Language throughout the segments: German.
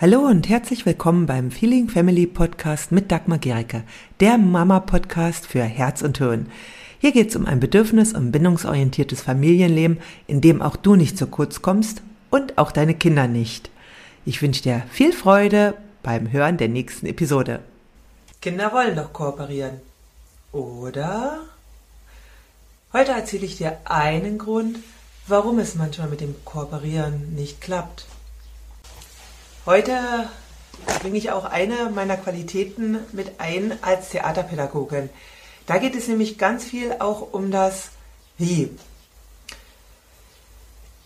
Hallo und herzlich willkommen beim Feeling Family Podcast mit Dagmar Gericke, der Mama-Podcast für Herz und Hirn. Hier geht es um ein bedürfnis- und bindungsorientiertes Familienleben, in dem auch du nicht zu kurz kommst und auch deine Kinder nicht. Ich wünsche dir viel Freude beim Hören der nächsten Episode. Kinder wollen doch kooperieren, oder? Heute erzähle ich dir einen Grund, warum es manchmal mit dem Kooperieren nicht klappt. Heute bringe ich auch eine meiner Qualitäten mit ein als Theaterpädagogin. Da geht es nämlich ganz viel auch um das Wie.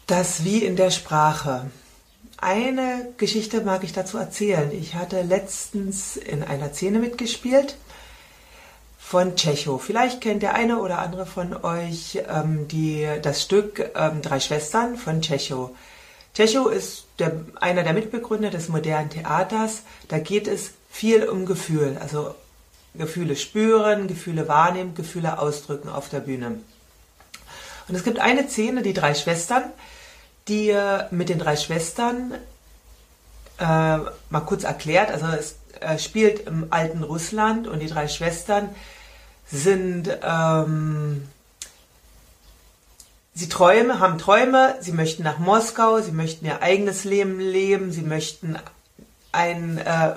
Das Wie in der Sprache. Eine Geschichte mag ich dazu erzählen. Ich hatte letztens in einer Szene mitgespielt von Tschechow. Vielleicht kennt der eine oder andere von euch ähm, die, das Stück ähm, Drei Schwestern von Tschechow. Techo ist der, einer der Mitbegründer des modernen Theaters. Da geht es viel um Gefühl, also Gefühle spüren, Gefühle wahrnehmen, Gefühle ausdrücken auf der Bühne. Und es gibt eine Szene, die drei Schwestern, die äh, mit den drei Schwestern äh, mal kurz erklärt, also es äh, spielt im alten Russland und die drei Schwestern sind ähm, Sie träumen, haben Träume, sie möchten nach Moskau, sie möchten ihr eigenes Leben leben, sie möchten ein äh,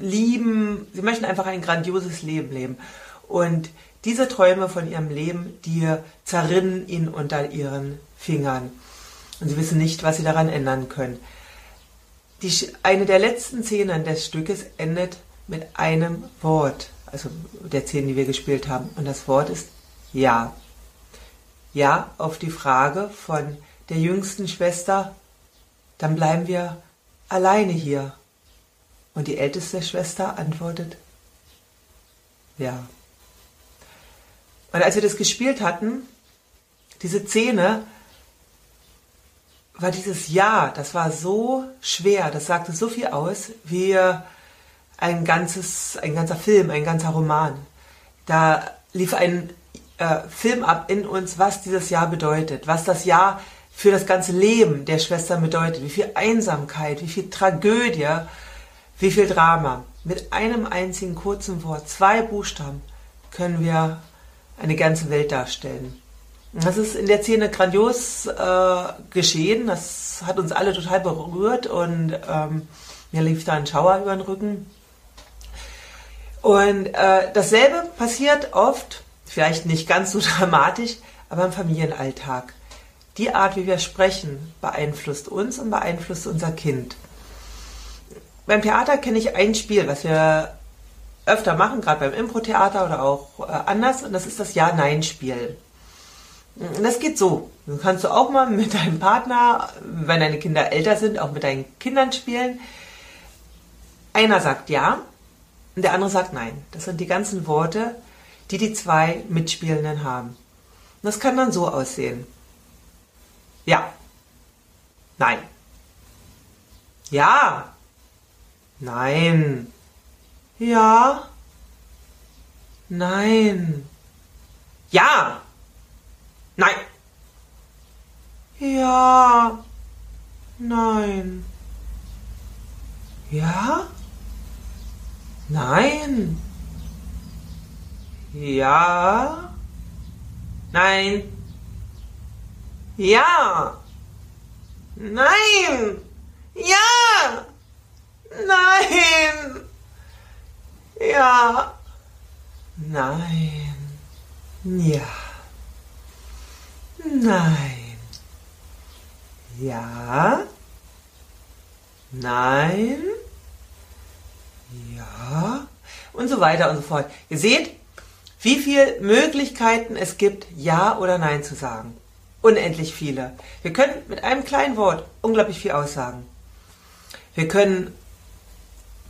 lieben, sie möchten einfach ein grandioses Leben leben. Und diese Träume von ihrem Leben, die zerrinnen ihnen unter ihren Fingern. Und sie wissen nicht, was sie daran ändern können. Die, eine der letzten Szenen des Stückes endet mit einem Wort, also der Szenen, die wir gespielt haben. Und das Wort ist Ja. Ja auf die Frage von der jüngsten Schwester, dann bleiben wir alleine hier. Und die älteste Schwester antwortet, ja. Und als wir das gespielt hatten, diese Szene, war dieses Ja, das war so schwer, das sagte so viel aus, wie ein ganzes, ein ganzer Film, ein ganzer Roman. Da lief ein äh, Film ab in uns, was dieses Jahr bedeutet, was das Jahr für das ganze Leben der Schwestern bedeutet, wie viel Einsamkeit, wie viel Tragödie, wie viel Drama. Mit einem einzigen kurzen Wort, zwei Buchstaben, können wir eine ganze Welt darstellen. Das ist in der Szene grandios äh, geschehen. Das hat uns alle total berührt und ähm, mir lief da ein Schauer über den Rücken. Und äh, dasselbe passiert oft Vielleicht nicht ganz so dramatisch, aber im Familienalltag. Die Art, wie wir sprechen, beeinflusst uns und beeinflusst unser Kind. Beim Theater kenne ich ein Spiel, was wir öfter machen, gerade beim Impro-Theater oder auch äh, anders, und das ist das Ja-Nein-Spiel. Das geht so. Du kannst du auch mal mit deinem Partner, wenn deine Kinder älter sind, auch mit deinen Kindern spielen. Einer sagt Ja und der andere sagt Nein. Das sind die ganzen Worte, die die zwei Mitspielenden haben. Das kann dann so aussehen. Ja. Nein. Ja. Nein. Ja. Nein. Ja. Nein. Ja. Nein. Ja. Nein. Ja. Nein. Ja. Nein. Ja. Nein. Ja. Nein. Ja. Nein. Ja. Nein. Ja. Und so weiter und so fort. Ihr seht, wie viele Möglichkeiten es gibt, Ja oder Nein zu sagen. Unendlich viele. Wir können mit einem kleinen Wort unglaublich viel aussagen. Wir können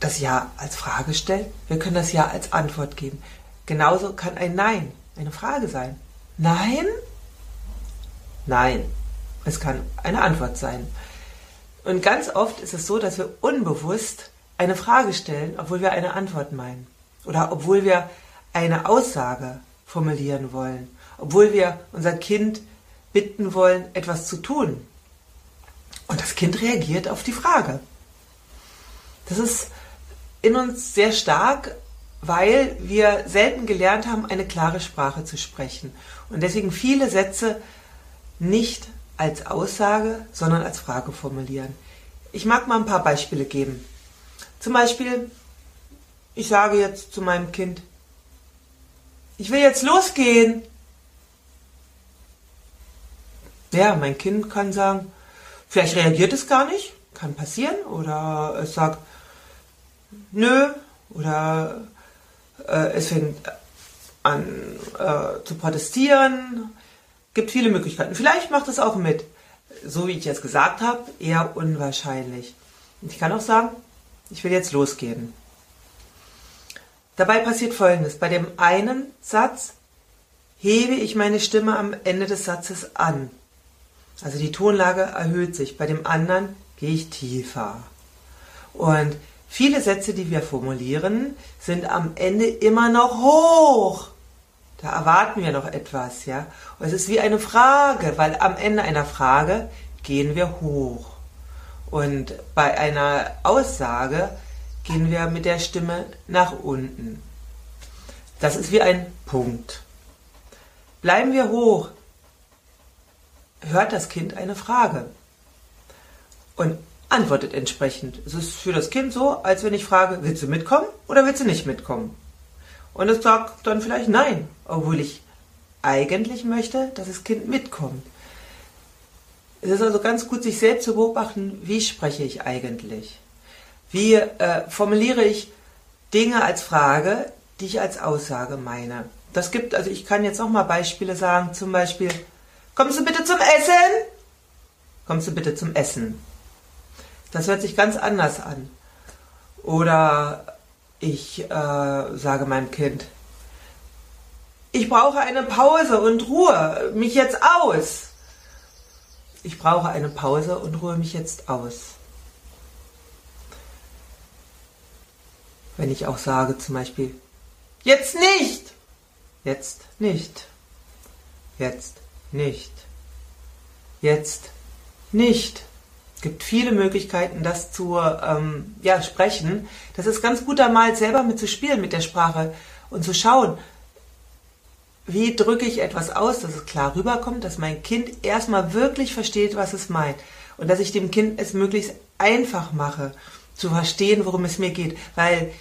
das Ja als Frage stellen, wir können das Ja als Antwort geben. Genauso kann ein Nein eine Frage sein. Nein? Nein. Es kann eine Antwort sein. Und ganz oft ist es so, dass wir unbewusst eine Frage stellen, obwohl wir eine Antwort meinen. Oder obwohl wir eine Aussage formulieren wollen, obwohl wir unser Kind bitten wollen, etwas zu tun. Und das Kind reagiert auf die Frage. Das ist in uns sehr stark, weil wir selten gelernt haben, eine klare Sprache zu sprechen. Und deswegen viele Sätze nicht als Aussage, sondern als Frage formulieren. Ich mag mal ein paar Beispiele geben. Zum Beispiel, ich sage jetzt zu meinem Kind, ich will jetzt losgehen. Ja, mein Kind kann sagen, vielleicht reagiert es gar nicht, kann passieren, oder es sagt, nö, oder äh, es fängt an äh, zu protestieren. Gibt viele Möglichkeiten. Vielleicht macht es auch mit. So wie ich jetzt gesagt habe, eher unwahrscheinlich. Und ich kann auch sagen, ich will jetzt losgehen. Dabei passiert Folgendes. Bei dem einen Satz hebe ich meine Stimme am Ende des Satzes an. Also die Tonlage erhöht sich. Bei dem anderen gehe ich tiefer. Und viele Sätze, die wir formulieren, sind am Ende immer noch hoch. Da erwarten wir noch etwas, ja. Und es ist wie eine Frage, weil am Ende einer Frage gehen wir hoch. Und bei einer Aussage gehen wir mit der Stimme nach unten. Das ist wie ein Punkt. Bleiben wir hoch, hört das Kind eine Frage und antwortet entsprechend. Es ist für das Kind so, als wenn ich frage, willst du mitkommen oder willst du nicht mitkommen? Und es sagt dann vielleicht nein, obwohl ich eigentlich möchte, dass das Kind mitkommt. Es ist also ganz gut, sich selbst zu beobachten, wie spreche ich eigentlich? Wie äh, formuliere ich Dinge als Frage, die ich als Aussage meine? Das gibt, also ich kann jetzt auch mal Beispiele sagen, zum Beispiel, kommst du bitte zum Essen? Kommst du bitte zum Essen? Das hört sich ganz anders an. Oder ich äh, sage meinem Kind, ich brauche eine Pause und Ruhe mich jetzt aus. Ich brauche eine Pause und ruhe mich jetzt aus. Wenn ich auch sage zum Beispiel, jetzt nicht, jetzt nicht, jetzt nicht, jetzt nicht. Es gibt viele Möglichkeiten, das zu ähm, ja, sprechen. Das ist ganz gut, da mal selber mit zu spielen mit der Sprache und zu schauen, wie drücke ich etwas aus, dass es klar rüberkommt, dass mein Kind erstmal wirklich versteht, was es meint und dass ich dem Kind es möglichst einfach mache, zu verstehen, worum es mir geht, weil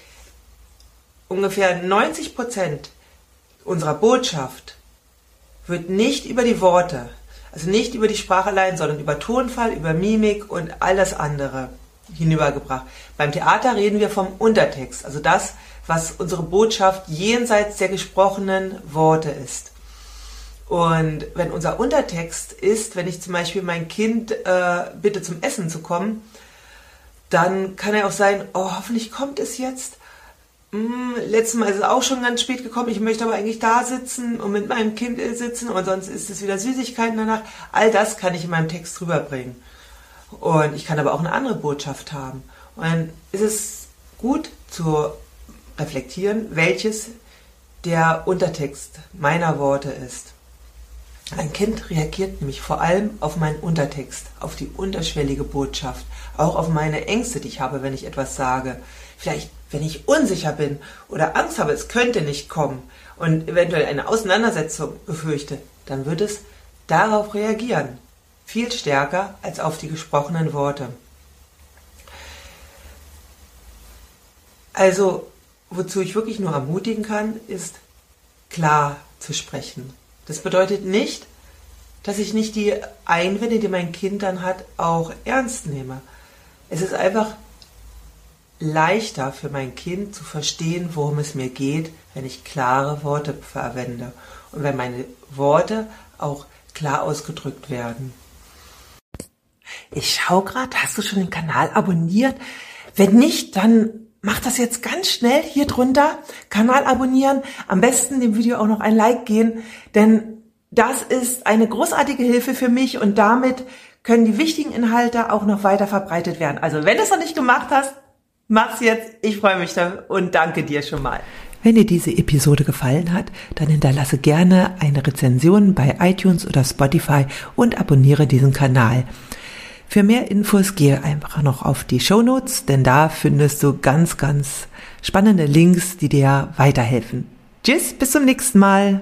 ungefähr 90 Prozent unserer Botschaft wird nicht über die Worte, also nicht über die Sprache allein, sondern über Tonfall, über Mimik und all das andere hinübergebracht. Beim Theater reden wir vom Untertext, also das, was unsere Botschaft jenseits der gesprochenen Worte ist. Und wenn unser Untertext ist, wenn ich zum Beispiel mein Kind äh, bitte zum Essen zu kommen, dann kann er auch sein, oh, hoffentlich kommt es jetzt hm, letztes Mal ist es auch schon ganz spät gekommen, ich möchte aber eigentlich da sitzen und mit meinem Kind sitzen und sonst ist es wieder Süßigkeiten danach. All das kann ich in meinem Text rüberbringen. Und ich kann aber auch eine andere Botschaft haben. Und dann ist es gut zu reflektieren, welches der Untertext meiner Worte ist. Ein Kind reagiert nämlich vor allem auf meinen Untertext, auf die unterschwellige Botschaft, auch auf meine Ängste, die ich habe, wenn ich etwas sage. Vielleicht, wenn ich unsicher bin oder Angst habe, es könnte nicht kommen und eventuell eine Auseinandersetzung befürchte, dann wird es darauf reagieren. Viel stärker als auf die gesprochenen Worte. Also, wozu ich wirklich nur ermutigen kann, ist klar zu sprechen das bedeutet nicht, dass ich nicht die Einwände, die mein Kind dann hat, auch ernst nehme. Es ist einfach leichter für mein Kind zu verstehen, worum es mir geht, wenn ich klare Worte verwende und wenn meine Worte auch klar ausgedrückt werden. Ich schau gerade, hast du schon den Kanal abonniert? Wenn nicht, dann mach das jetzt ganz schnell hier drunter. Kanal abonnieren. Am besten dem Video auch noch ein Like gehen, denn das ist eine großartige Hilfe für mich und damit können die wichtigen Inhalte auch noch weiter verbreitet werden. Also wenn du es noch nicht gemacht hast, mach's jetzt. Ich freue mich da und danke dir schon mal. Wenn dir diese Episode gefallen hat, dann hinterlasse gerne eine Rezension bei iTunes oder Spotify und abonniere diesen Kanal. Für mehr Infos gehe einfach noch auf die Show Notes, denn da findest du ganz, ganz spannende Links, die dir weiterhelfen. Tschüss, bis zum nächsten Mal.